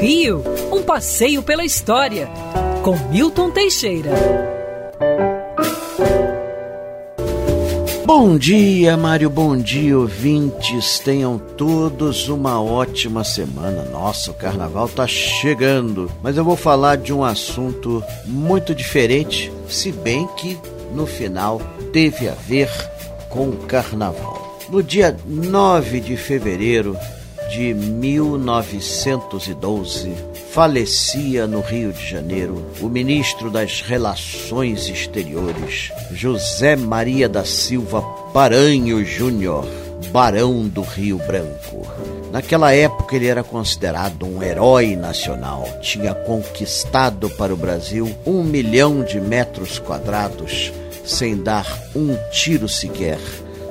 Rio, um passeio pela história, com Milton Teixeira. Bom dia, Mário, bom dia, ouvintes. Tenham todos uma ótima semana. Nossa, o carnaval tá chegando. Mas eu vou falar de um assunto muito diferente, se bem que no final teve a ver com o carnaval. No dia 9 de fevereiro de 1912, falecia no Rio de Janeiro o ministro das Relações Exteriores, José Maria da Silva Paranho Júnior, Barão do Rio Branco. Naquela época ele era considerado um herói nacional. Tinha conquistado para o Brasil um milhão de metros quadrados sem dar um tiro sequer,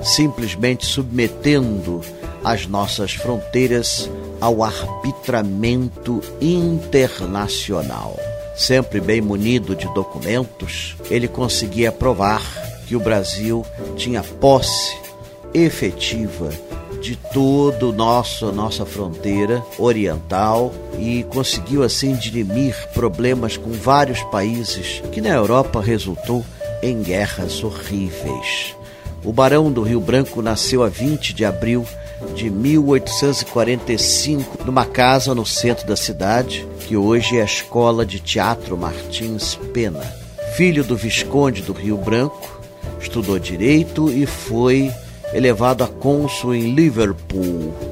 simplesmente submetendo as nossas fronteiras ao arbitramento internacional. Sempre bem munido de documentos, ele conseguia provar que o Brasil tinha posse efetiva de todo o nosso nossa fronteira oriental e conseguiu assim dirimir problemas com vários países que na Europa resultou em guerras horríveis. O Barão do Rio Branco nasceu a 20 de abril de 1845 numa casa no centro da cidade, que hoje é a Escola de Teatro Martins Pena. Filho do Visconde do Rio Branco, estudou direito e foi elevado a cônsul em Liverpool.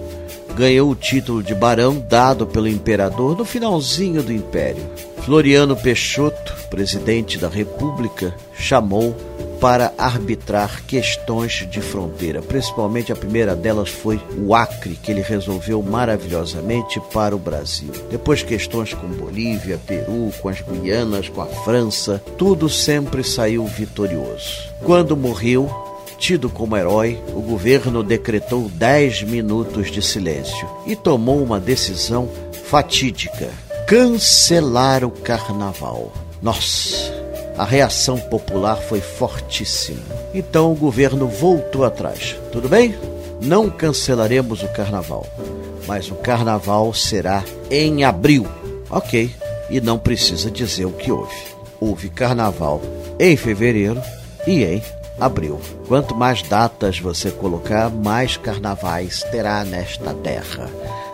Ganhou o título de barão dado pelo imperador no finalzinho do império. Floriano Peixoto, presidente da República, chamou para arbitrar questões de fronteira. Principalmente a primeira delas foi o Acre, que ele resolveu maravilhosamente para o Brasil. Depois questões com Bolívia, Peru, com as Guianas, com a França, tudo sempre saiu vitorioso. Quando morreu, tido como herói, o governo decretou 10 minutos de silêncio e tomou uma decisão fatídica: cancelar o carnaval. Nossa! a reação popular foi fortíssima. Então o governo voltou atrás. Tudo bem? Não cancelaremos o carnaval, mas o carnaval será em abril. Ok, e não precisa dizer o que houve. Houve carnaval em fevereiro e em abril. Quanto mais datas você colocar, mais carnavais terá nesta terra.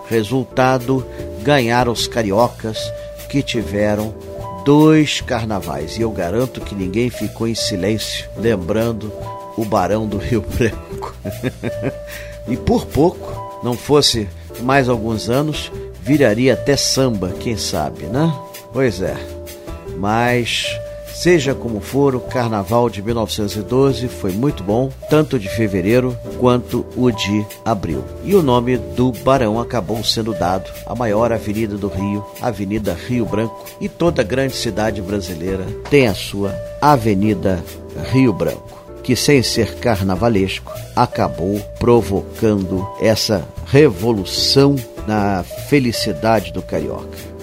Resultado: ganharam os cariocas que tiveram dois carnavais. E eu garanto que ninguém ficou em silêncio lembrando o Barão do Rio Branco. e por pouco, não fosse mais alguns anos, viraria até samba, quem sabe, né? Pois é. Mas Seja como for, o carnaval de 1912 foi muito bom, tanto de fevereiro quanto o de abril. E o nome do Barão acabou sendo dado à maior avenida do Rio, Avenida Rio Branco, e toda grande cidade brasileira tem a sua Avenida Rio Branco, que sem ser carnavalesco acabou provocando essa revolução na felicidade do carioca.